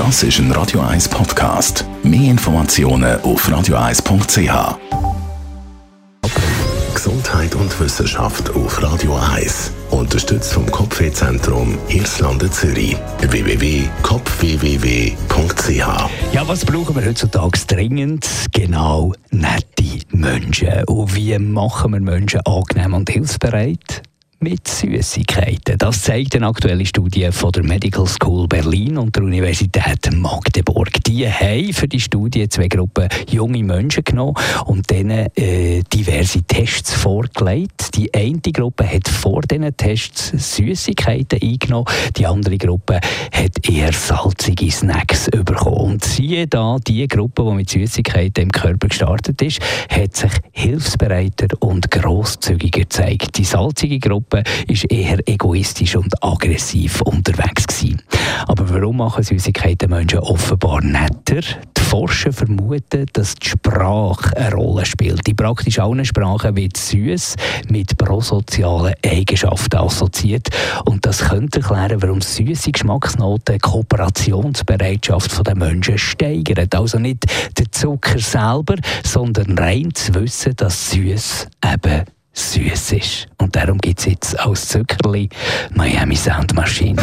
Das ist ein Radio 1 Podcast. Mehr Informationen auf radio1.ch. Gesundheit und Wissenschaft auf Radio 1. Unterstützt vom Kopfwehzentrum Irlande Zürich. www.kopfwww.ch Ja, was brauchen wir heutzutage dringend? Genau, nette Menschen. Und wie machen wir Menschen angenehm und hilfsbereit? Mit Süßigkeiten. Das zeigt eine aktuelle Studie von der Medical School Berlin und der Universität Magdeburg. Die haben für die Studie zwei Gruppen junge Menschen genommen und denen äh, diverse Tests vorgelegt. Die eine Gruppe hat vor diesen Tests Süßigkeiten eingenommen, die andere Gruppe hat eher salzige Snacks bekommen. Und siehe da, die Gruppe, die mit Süßigkeiten im Körper gestartet ist, hat sich hilfsbereiter und grosszügiger gezeigt. Die salzige Gruppe ist eher egoistisch und aggressiv unterwegs gewesen. Aber warum machen Süßigkeiten Menschen offenbar netter? Die Forscher vermuten, dass die Sprache eine Rolle spielt. In praktisch allen Sprachen wird süß mit prosozialen Eigenschaften assoziiert. Und das könnte erklären, warum süße Geschmacksnoten die Kooperationsbereitschaft der Menschen steigern. Also nicht der Zucker selber, sondern rein zu wissen, dass süß eben süß ist. Und darum gibt es jetzt als Zuckerli Miami Sound Machine.